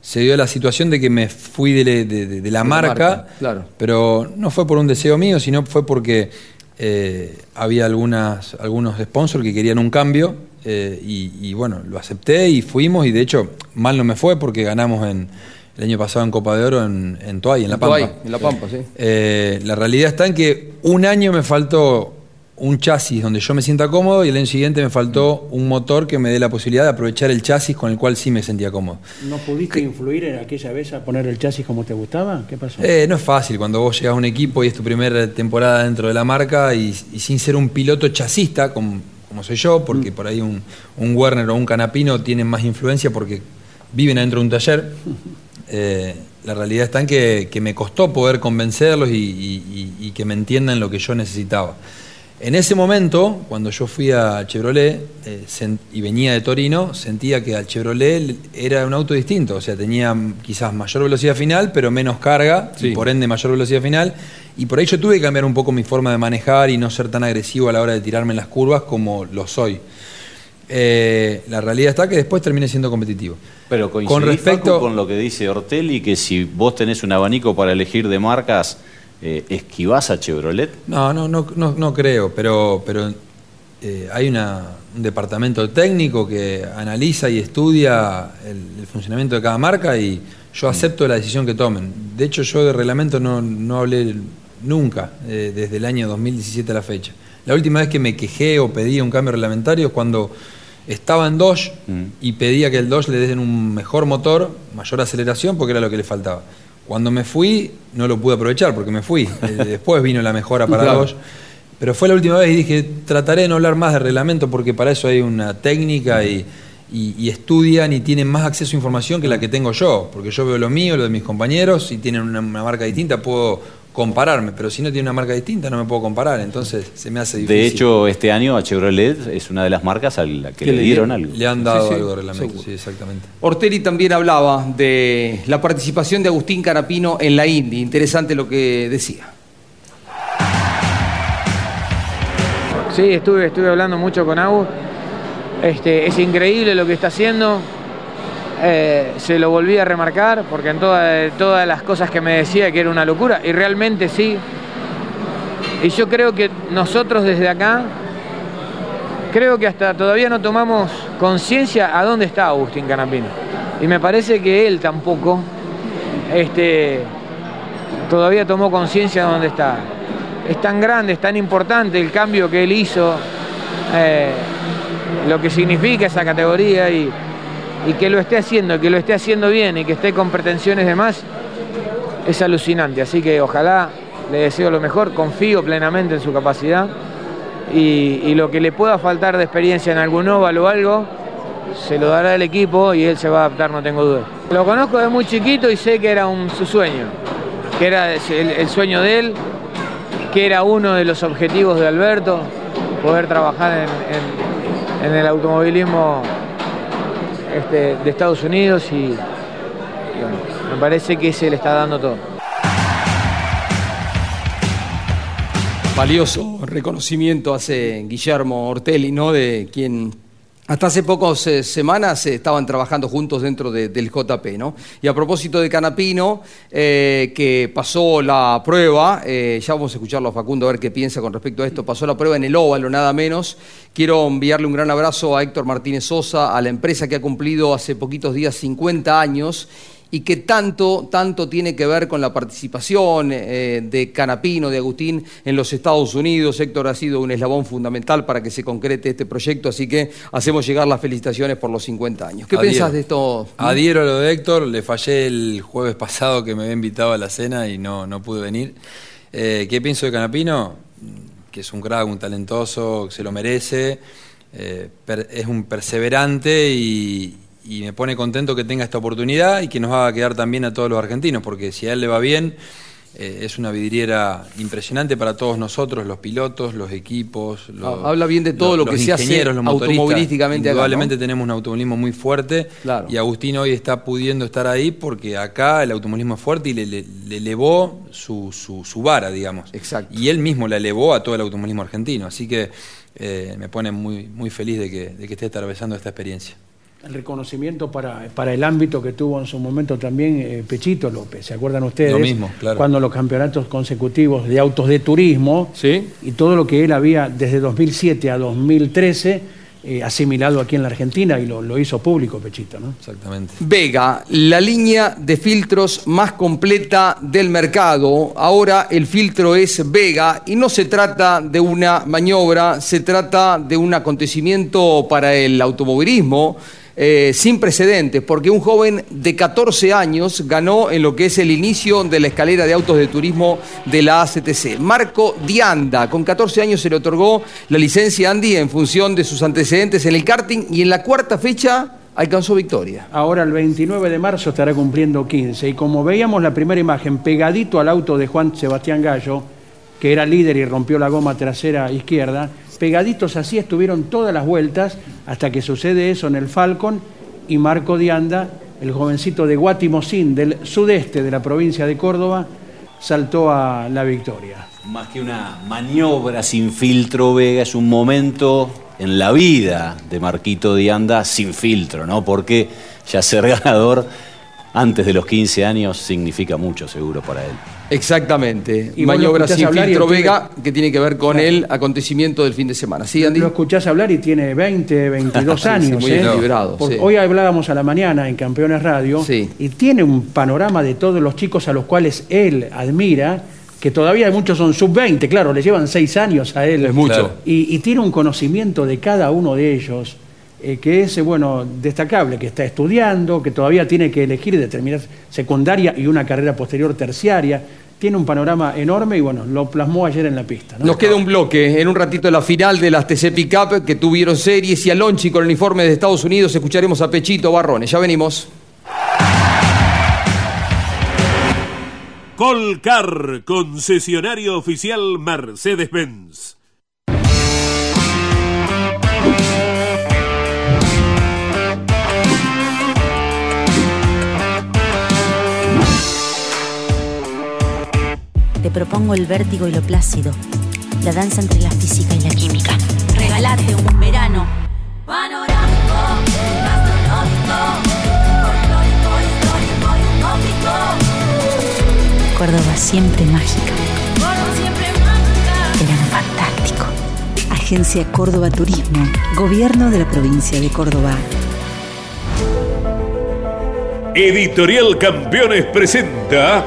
Se dio la situación de que me fui de, de- de- de la la marca, marca, claro. pero no fue por un deseo mío, sino fue porque eh, había algunas, algunos sponsors que querían un cambio eh, y, y bueno, lo acepté y fuimos y de hecho mal no me fue porque ganamos en, el año pasado en Copa de Oro en, en Toay, en La Pampa. Toay, en La Pampa, sí. Eh, la realidad está en que un año me faltó un chasis donde yo me sienta cómodo y el año siguiente me faltó un motor que me dé la posibilidad de aprovechar el chasis con el cual sí me sentía cómodo. ¿No pudiste influir en aquella vez a poner el chasis como te gustaba? ¿Qué pasó? Eh, no es fácil cuando vos llegas a un equipo y es tu primera temporada dentro de la marca y, y sin ser un piloto chasista como, como soy yo, porque por ahí un, un Werner o un Canapino tienen más influencia porque viven adentro de un taller. Eh, la realidad está en que, que me costó poder convencerlos y, y- y- y que me entiendan lo que yo necesitaba. En ese momento, cuando yo fui a Chevrolet eh, y venía de Torino, sentía que al Chevrolet era un auto distinto, o sea, tenía quizás mayor velocidad final, pero menos carga, y por ende mayor velocidad final, y por ahí yo tuve que cambiar un poco mi forma de manejar y no ser tan agresivo a la hora de tirarme en las curvas como lo soy. Eh, la realidad está que después terminé siendo competitivo. Pero Con respecto- Facu, con lo que dice Ortelli, que si vos tenés un abanico para elegir de marcas, eh, ¿esquivás a Chevrolet? No, no, no, no, no creo, pero, pero eh, hay una- un departamento técnico que analiza y estudia el, el funcionamiento de cada marca y yo acepto la decisión que tomen. De hecho, yo de reglamento no, no hablé nunca eh, desde el año 2017 a la fecha. La última vez que me quejé o pedí un cambio reglamentario es cuando estaba en Dodge y pedía que el Dodge le den un mejor motor, mayor aceleración, porque era lo que le faltaba. Cuando me fui, no lo pude aprovechar porque me fui. Eh, Después vino la mejora para Claro. Pero fue la última vez y dije, trataré de no hablar más de reglamento porque para eso hay una técnica y, y- y estudian y tienen más acceso a información que la que tengo yo. Porque yo veo lo mío, lo de mis compañeros, si tienen una, una marca distinta puedo compararme, pero si no tiene una marca distinta no me puedo comparar, entonces se me hace difícil. De hecho, este año a Chevrolet es una de las marcas a la que, le dieron algo. Le han dado Sí, algo de reglamento, seguro. sí, exactamente. Ortelli también hablaba de la participación de Agustín Canapino en la Indy. Interesante lo que decía. Sí, estuve, estuve hablando mucho con Agus. Este, es increíble lo que está haciendo. Eh, se lo volví a remarcar porque en toda- todas las cosas que me decía que era una locura, y realmente sí. Y yo creo que nosotros desde acá, creo que hasta todavía no tomamos conciencia a dónde está Agustín Canapino. Y me parece que él tampoco este, todavía tomó conciencia de dónde está. Es tan grande, es tan importante el cambio que él hizo, eh, lo que significa esa categoría y, y que lo esté haciendo, que lo esté haciendo bien y que esté con pretensiones de más, es alucinante. Así que ojalá le deseo lo mejor, confío plenamente en su capacidad y, lo que le pueda faltar de experiencia en algún óvalo o algo, se lo dará el equipo y él se va a adaptar, no tengo duda. Lo conozco de muy chiquito y sé que era un, su sueño, que era el, sueño de él, que era uno de los objetivos de Alberto, poder trabajar en el automovilismo este, de Estados Unidos y, me parece que se le está dando todo. Valioso reconocimiento hace Guillermo Ortelli, ¿no? De quien hasta hace pocas eh, semanas eh, estaban trabajando juntos dentro de- del JP, ¿no? Y a propósito de Canapino, eh, que pasó la prueba, ya vamos a escucharlo a Facundo a ver qué piensa con respecto a esto, pasó la prueba en el óvalo, nada menos. Quiero enviarle un gran abrazo a Héctor Martínez Sosa, a la empresa que ha cumplido hace poquitos días 50 años y que tanto, tanto tiene que ver con la participación eh, de Canapino, de Agustín en los Estados Unidos. Héctor ha sido un eslabón fundamental para que se concrete este proyecto, así que hacemos llegar las felicitaciones por los 50 años. ¿Qué Adhiero. pensás de esto? Adhiero a lo de Héctor, le fallé el jueves pasado que me había invitado a la cena y no, no pude venir. Eh, ¿Qué pienso de Canapino? Que es un crack, un talentoso, que se lo merece, eh, es un perseverante y, y me pone contento que tenga esta oportunidad y que nos haga quedar también a todos los argentinos, porque si a él le va bien eh, es una vidriera impresionante para todos nosotros, los pilotos, los equipos. Los, Habla bien de todo lo los que se hace ingenieros, los automovilísticamente acá, Indudablemente ¿no? tenemos un automovilismo muy fuerte Claro. y Agustín hoy está pudiendo estar ahí porque acá el automovilismo es fuerte y le, le- le elevó su, su- su vara, digamos. Exacto. Y él mismo la elevó a todo el automovilismo argentino. Así que eh, me pone muy, muy feliz de que, de que esté atravesando esta experiencia. El reconocimiento para, para el ámbito que tuvo en su momento también eh, Pechito López. ¿Se acuerdan ustedes? Lo mismo, claro. Cuando los campeonatos consecutivos de autos de turismo Sí. y todo lo que él había desde 2007 a 2013 eh, asimilado aquí en la Argentina y lo, lo hizo público Pechito, ¿no? Exactamente. Vega, la línea de filtros más completa del mercado. Ahora el filtro es Vega y no se trata de una maniobra, se trata de un acontecimiento para el automovilismo. Eh, sin precedentes, porque un joven de 14 años ganó en lo que es el inicio de la escalera de autos de turismo de la ACTC. Marco Dianda, con 14 años se le otorgó la licencia Andy en función de sus antecedentes en el karting y en la cuarta fecha alcanzó victoria. Ahora el 29 de marzo estará cumpliendo 15 y como veíamos la primera imagen pegadito al auto de Juan Sebastián Gallo, que era líder y rompió la goma trasera izquierda, pegaditos así estuvieron todas las vueltas hasta que sucede eso en el Falcon y Marco Dianda, el jovencito de Guatimosín del sudeste de la provincia de Córdoba, saltó a la victoria. Más que una maniobra sin filtro, Vega, es un momento en la vida de Marquito Dianda sin filtro, ¿no? Porque ya ser ganador antes de los 15 años significa mucho, seguro, para él. Exactamente. Y Maniobra sin filtro pibe- Vega, que tiene que ver con Claro. el acontecimiento del fin de semana. ¿Sí, Andy? Lo escuchás hablar y tiene 20, 22 Sí, sí, años. muy ¿eh? equilibrado, Porque sí. Hoy hablábamos a la mañana en Campeones Radio Sí. y tiene un panorama de todos los chicos a los cuales él admira, que todavía muchos son sub-20, claro, le llevan 6 años a él. Es mucho. Claro. Y, y tiene un conocimiento de cada uno de ellos. Eh, que es eh, bueno destacable, que está estudiando, que todavía tiene que elegir y determinar secundaria y una carrera posterior terciaria. Tiene un panorama enorme y bueno, lo plasmó ayer en la pista. ¿no? Nos queda un bloque, en un ratito la final de las TC Pickup que tuvieron series y a Lonchi con el uniforme de Estados Unidos escucharemos a Pechito Barrones. Ya venimos. Colcar, concesionario oficial Mercedes-Benz. Te propongo el vértigo y lo plácido, la danza entre la física y la química. Regalate un verano panorámico, gastronómico, folclórico, histórico y utópico. Córdoba siempre mágica, Córdoba siempre mágica. verano fantástico. Agencia Córdoba Turismo, Gobierno de la provincia de Córdoba. Editorial Campeones presenta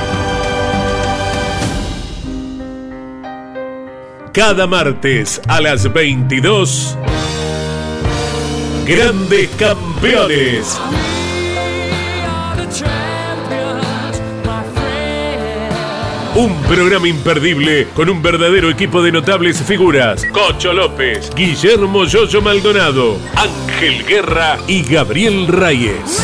Cada martes a las 22. Grandes Campeones. Un programa imperdible con un verdadero equipo de notables figuras. Cocho López, Guillermo Yoyo Maldonado, Ángel Guerra y Gabriel Reyes.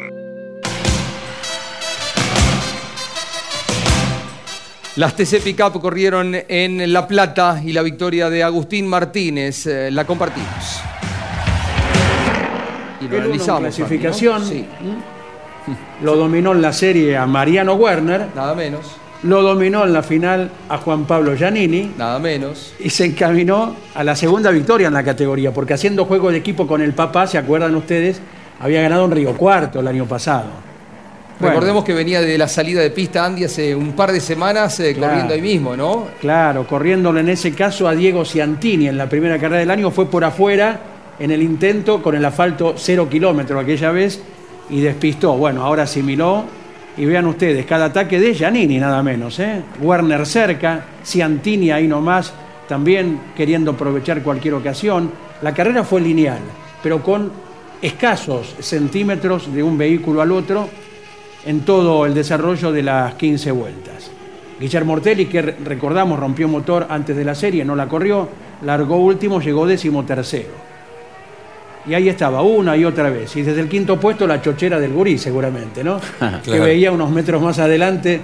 Las TC Pickup corrieron en La Plata y la victoria de Agustín Martínez. eh, la compartimos. Y lo analizamos. clasificación. Sí. Lo dominó en la serie a Mariano Werner. Nada menos. lo dominó en la final a Juan Pablo Giannini. Nada menos. Y se encaminó a la segunda victoria en la categoría, porque haciendo juego de equipo con el papá, ¿se acuerdan ustedes? Había ganado en Río Cuarto el año pasado. Bueno. Recordemos que venía de la salida de pista Andy hace un par de semanas eh, Claro. corriendo ahí mismo, ¿no? Claro, corriéndole en ese caso a Diego Ciantini en la primera carrera del año, fue por afuera en el intento con el asfalto cero kilómetro aquella vez y despistó. Bueno, ahora asimiló y vean ustedes, cada ataque de Giannini nada menos, ¿eh? Werner cerca, Ciantini ahí nomás, también queriendo aprovechar cualquier ocasión. La carrera fue lineal, pero con escasos centímetros de un vehículo al otro en todo el desarrollo de las 15 vueltas. Guillermo Ortelli, que re- recordamos rompió motor antes de la serie, no la corrió, largó último, llegó décimo tercero. Y ahí estaba, una y otra vez. Y desde el quinto puesto la chochera del gurí, seguramente, ¿no? Que veía unos metros más adelante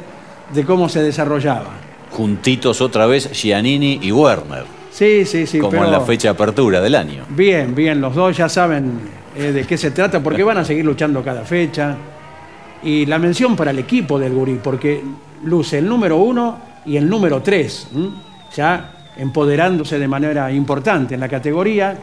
de cómo se desarrollaba. Juntitos otra vez Giannini y Werner, Sí, sí, sí. como pero en la fecha de apertura del año. Bien, bien, los dos ya saben eh, de qué se trata, porque van a seguir luchando cada fecha. Y la mención para el equipo del Gurí, porque luce el número uno y el número tres, ¿m? ya empoderándose de manera importante en la categoría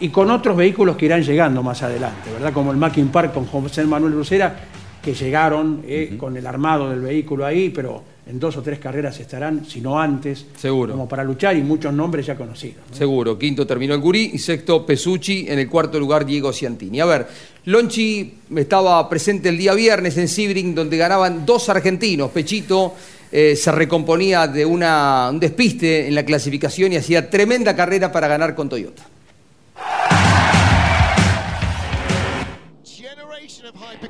y con otros vehículos que irán llegando más adelante, ¿verdad? Como el Mackin Park con José Manuel Lucera, que llegaron eh, con el armado del vehículo ahí, pero en dos o tres carreras estarán, si no antes, Seguro. como para luchar y muchos nombres ya conocidos. Seguro. Quinto terminó el Gurí y sexto Pesucci. En el cuarto lugar Diego Ciantini. A ver, Lonchi estaba presente el día viernes en Sebring donde ganaban dos argentinos. Pechito eh, se recomponía de una, un despiste en la clasificación y hacía tremenda carrera para ganar con Toyota.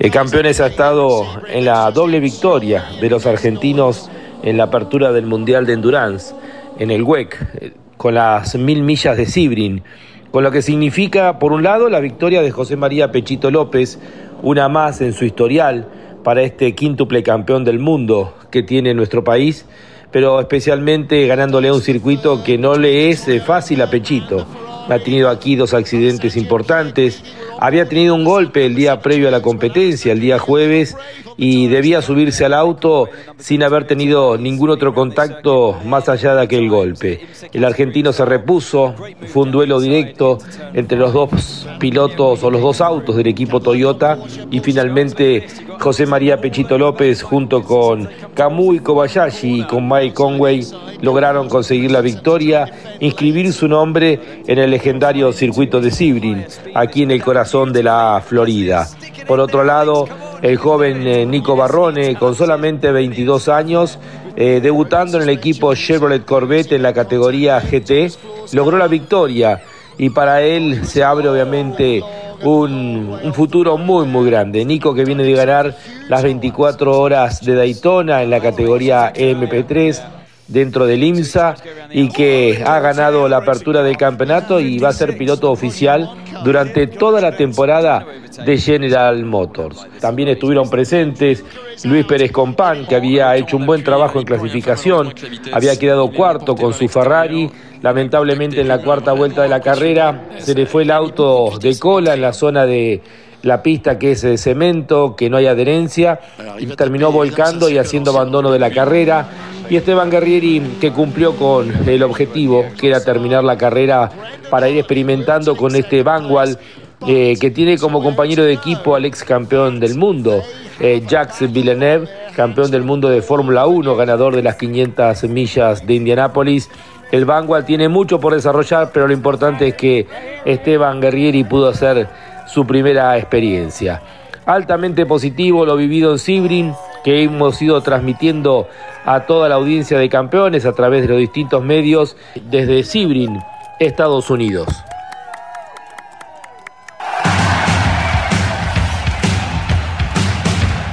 El Campeones ha estado en la doble victoria de los argentinos en la apertura del Mundial de Endurance, en el WEC, eh, con las mil millas de Sibrin, con lo que significa, por un lado, la victoria de José María Pechito López, una más en su historial para este quíntuple campeón del mundo que tiene nuestro país, pero especialmente ganándole un circuito que no le es eh, fácil a Pechito. Ha tenido aquí dos accidentes importantes. Había tenido un golpe el día previo a la competencia, el día jueves, y debía subirse al auto sin haber tenido ningún otro contacto más allá de aquel golpe. El argentino se repuso, fue un duelo directo entre los dos pilotos o los dos autos del equipo Toyota y finalmente José María Pechito López junto con Kamui Kobayashi y con Mike Conway lograron conseguir la victoria, inscribir su nombre en el legendario circuito de Sebring, aquí en el corazón de la Florida. Por otro lado, el joven eh, Nico Barrone, con solamente 22 años, eh, debutando en el equipo Chevrolet Corvette en la categoría GT, logró la victoria y para él se abre obviamente un, un futuro muy muy grande. Nico que viene de ganar las 24 horas de Daytona en la categoría MP3 dentro del IMSA y que ha ganado la apertura del campeonato y va a ser piloto oficial durante toda la temporada de General Motors. También estuvieron presentes Luis Pérez Compán, que había hecho un buen trabajo en clasificación, había quedado cuarto con su Ferrari, lamentablemente en la cuarta vuelta de la carrera se le fue el auto de cola en la zona de la pista que es de cemento, que no hay adherencia, y terminó volcando y haciendo abandono de la carrera. Y Esteban Guerrieri que cumplió con el objetivo, que era terminar la carrera para ir experimentando con este Vanguard, eh, que tiene como compañero de equipo al ex campeón del mundo, eh, Jacques Villeneuve, campeón del mundo de Fórmula 1, ganador de las 500 millas de Indianápolis. El Vanguard tiene mucho por desarrollar, pero lo importante es que Esteban Guerrieri pudo hacer su primera experiencia. Altamente positivo lo vivido en Sibrin, que hemos ido transmitiendo a toda la audiencia de campeones a través de los distintos medios desde Sibrin, Estados Unidos.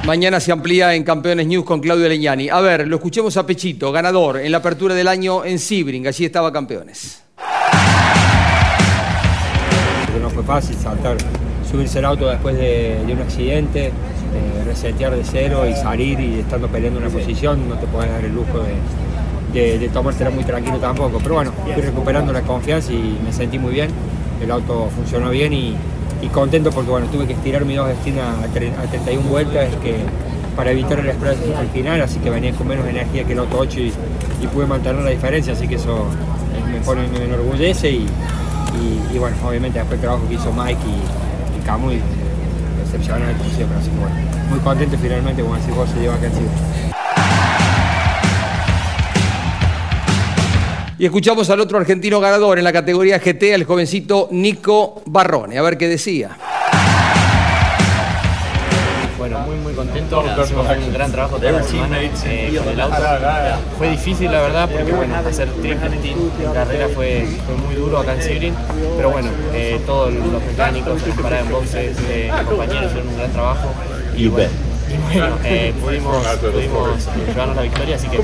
Mañana se amplía en Campeones News con Claudio Leñani. A ver, lo escuchemos a Pechito, ganador en la apertura del año en Sebring. Allí estaba Campeones. porque no fue fácil saltar, subirse al auto después de, de un accidente, eh, resetear de cero y salir y estando peleando una posición, no te puedes dar el lujo de, de, de tomártela muy tranquilo tampoco. Pero bueno, fui recuperando la confianza y me sentí muy bien, el auto funcionó bien y, y contento porque bueno, tuve que estirar mis dos destinos a, a 31 vueltas, que para evitar el spray al final, así que venía con menos energía que el auto 8 y, y pude mantener la diferencia, así que eso me, pone, me enorgullece y, y- y bueno, obviamente después el trabajo que hizo Mike y, y Camu excepcional como siempre, así que bueno, muy contento finalmente, como decís vos, se lleva acá encima. Y escuchamos al otro argentino ganador en la categoría GT, el jovencito Nico Barrone. A ver qué decía. Bueno, muy muy contento. Hicimos un gran trabajo toda la semana eh, con el auto. Fue difícil la verdad porque bueno, hacer triple stint en carrera fue, fue muy duro acá en Sebring. Pero bueno, eh, todos los mecánicos, las paradas en boxes, eh, mis compañeros hicieron un gran trabajo. Y bueno, y bueno, eh, pudimos, pudimos llevarnos la victoria, así que.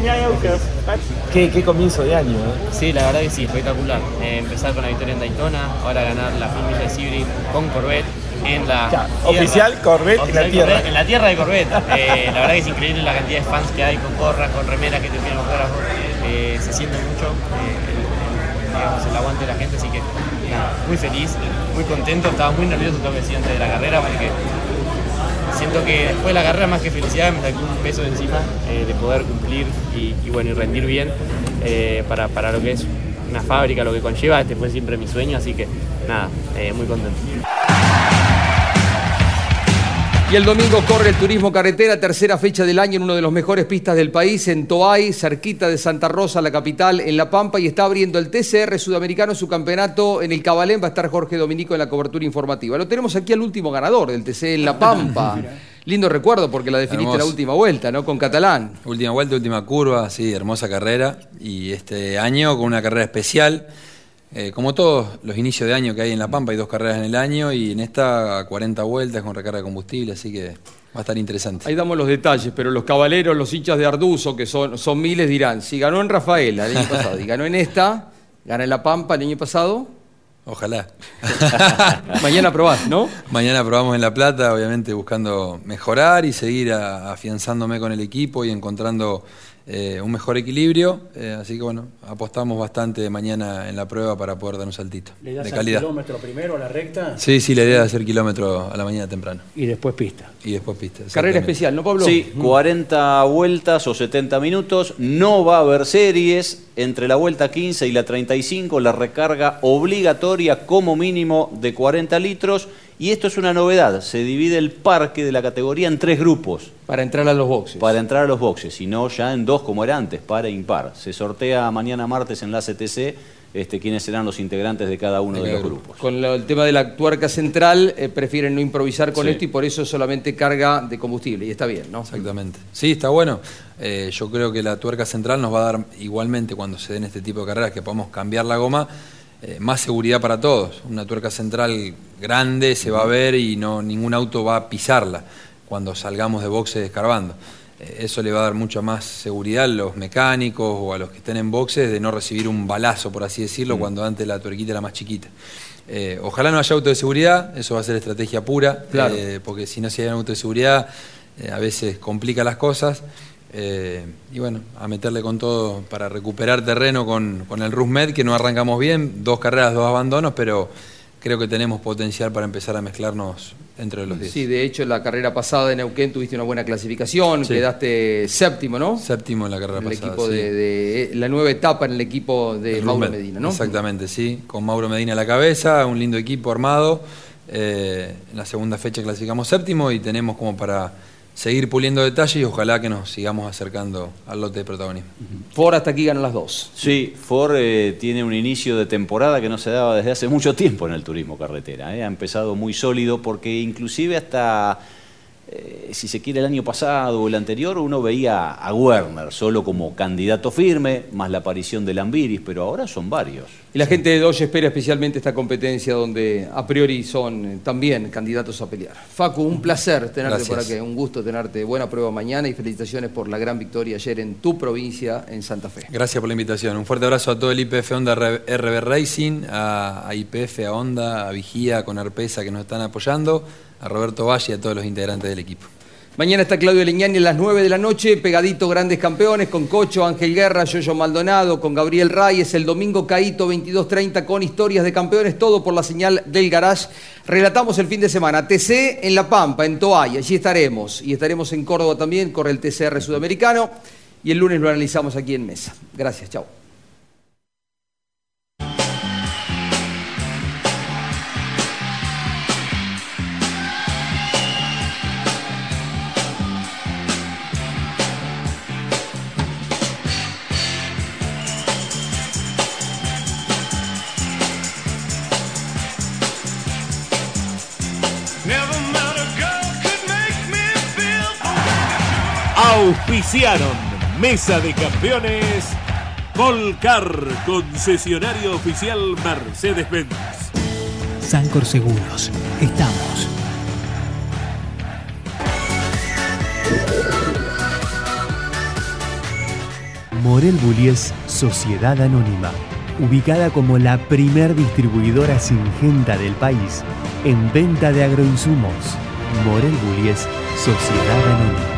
Qué, qué comienzo de año, ¿eh? Sí, la verdad que sí, espectacular. Eh, empezar con la victoria en Daytona, ahora ganar la Millas de Sebring con Corvette en la oficial Corvette en la tierra. Corvette en la tierra de Corvette. Eh, la verdad que es increíble la cantidad de fans que hay con gorras, con remeras que te piden autógrafos. Eh, se siente mucho eh, el, el- digamos, el aguante de la gente, así que nada, muy feliz, muy contento. Estaba muy nervioso, que decir, antes de la carrera porque siento que después de la carrera, más que felicidad, me sacó un peso de encima eh, de poder cumplir y, y bueno, y rendir bien eh, para, para lo que es una fábrica, lo que conlleva. Este fue siempre mi sueño, así que nada, eh, muy contento. Y el domingo corre el turismo carretera, tercera fecha del año en una de las mejores pistas del país, en Toay, cerquita de Santa Rosa, la capital, en La Pampa, y está abriendo el TCR sudamericano su campeonato en el Cabalén. Va a estar Jorge Dominico en la cobertura informativa. Lo tenemos aquí al último ganador del TC en La Pampa. Lindo recuerdo porque la definiste la última vuelta, ¿no? Con Catalán. Última vuelta, última curva, sí, hermosa carrera. Y este año con una carrera especial. Eh, como todos los inicios de año que hay en La Pampa, hay dos carreras en el año y en esta 40 vueltas con recarga de combustible, así que va a estar interesante. Ahí damos los detalles, pero los cabaleros, los hinchas de Arduzo, que son, son miles, dirán, si ganó en Rafaela el año pasado y ganó en esta, gana en La Pampa el año pasado, Ojalá. mañana probás, ¿no? Mañana probamos en La Plata, obviamente buscando mejorar y seguir a- afianzándome con el equipo y encontrando eh, un mejor equilibrio. Eh, así que bueno, apostamos bastante mañana en la prueba para poder dar un saltito ¿Le das de al calidad. kilómetro primero a la recta? Sí, sí, la idea es hacer kilómetro a la mañana temprano. Y después pista. Y después pista. Carrera especial, ¿no, Pablo? Sí, 40 vueltas o 70 minutos. No va a haber series. Entre la vuelta 15 y la 35, la recarga obligatoria como mínimo de 40 litros. Y esto es una novedad. Se divide el parque de la categoría en tres grupos. Para entrar a los boxes. Para entrar a los boxes, y no ya en dos como era antes, par e impar. Se sortea mañana martes en la CTC este, quiénes serán los integrantes de cada uno de, los grupos. Con lo- el tema de la tuerca central, eh, prefieren no improvisar con Sí. esto y por eso solamente carga de combustible. Y está bien, ¿no? Exactamente. Sí, está bueno. Eh, yo creo que la tuerca central nos va a dar igualmente cuando se den este tipo de carreras que podamos cambiar la goma, eh, más seguridad para todos. Una tuerca central grande se va a ver y no ningún auto va a pisarla cuando salgamos de boxes escarbando. Eh, eso le va a dar mucha más seguridad a los mecánicos o a los que estén en boxes de no recibir un balazo, por así decirlo, Mm. cuando antes la tuerquita era más chiquita. Eh, ojalá no haya auto de seguridad, eso va a ser estrategia pura, Claro. porque si no se hay auto de seguridad, a veces complica las cosas. Eh, y bueno, a meterle con todo para recuperar terreno con, con el Rusmed, que no arrancamos bien, dos carreras, dos abandonos, pero creo que tenemos potencial para empezar a mezclarnos entre los 10. Sí, de hecho, la carrera pasada de Neuquén tuviste una buena clasificación, Sí. quedaste séptimo, ¿no? Séptimo en la carrera En el pasada. equipo sí. de, de- la nueva etapa en el equipo de El Mauro Medina, ¿no? Exactamente, sí. Con Mauro Medina a la cabeza, un lindo equipo armado. Eh, en la segunda fecha clasificamos séptimo y tenemos como para seguir puliendo detalles y ojalá que nos sigamos acercando al lote de protagonismo. Ford hasta aquí ganan las dos. Sí, Ford eh, tiene un inicio de temporada que no se daba desde hace mucho tiempo en el turismo carretera. ¿eh? Ha empezado muy sólido porque inclusive hasta, eh, si se quiere, el año pasado o el anterior uno veía a Werner solo como candidato firme, más la aparición de Lambiris, pero ahora son varios. Y la gente de Dodge espera especialmente esta competencia donde a priori son eh, también candidatos a pelear. Facu, un placer tenerte Gracias. por aquí, un gusto tenerte. Buena prueba mañana y felicitaciones por la gran victoria ayer en tu provincia, en Santa Fe. Gracias por la invitación. Un fuerte abrazo a todo el IPF Honda RB Racing, a, a IPF, a Honda, a Vigía, con Arpesa que nos están apoyando, a Roberto Valle y a todos los integrantes del equipo. Mañana está Claudio Leñani a las 9 de la noche, pegadito Grandes Campeones, con Cocho, Ángel Guerra, Yoyo Maldonado, con Gabriel Reyes. El domingo Caíto 22.30 con historias de campeones, todo por la señal del Garage. Relatamos el fin de semana. TC en La Pampa, en Toay, allí estaremos. Y estaremos en Córdoba también, corre el TCR sudamericano. Y el lunes lo analizamos aquí en mesa. Gracias, chao. Auspiciaron Mesa de Campeones Volcar, concesionario oficial Mercedes-Benz. Sancor Seguros. Estamos. Morel Bullies Sociedad Anónima, ubicada como la primer distribuidora singenta del país en venta de agroinsumos. Morel Bullies Sociedad Anónima.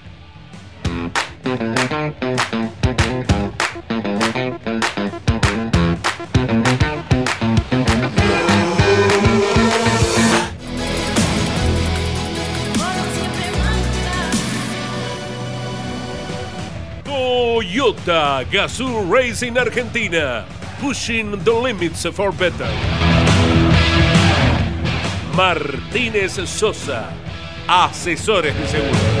Toyota Gazoo Racing Argentina. Pushing the limits for better. Martínez Sosa. Asesores de seguro.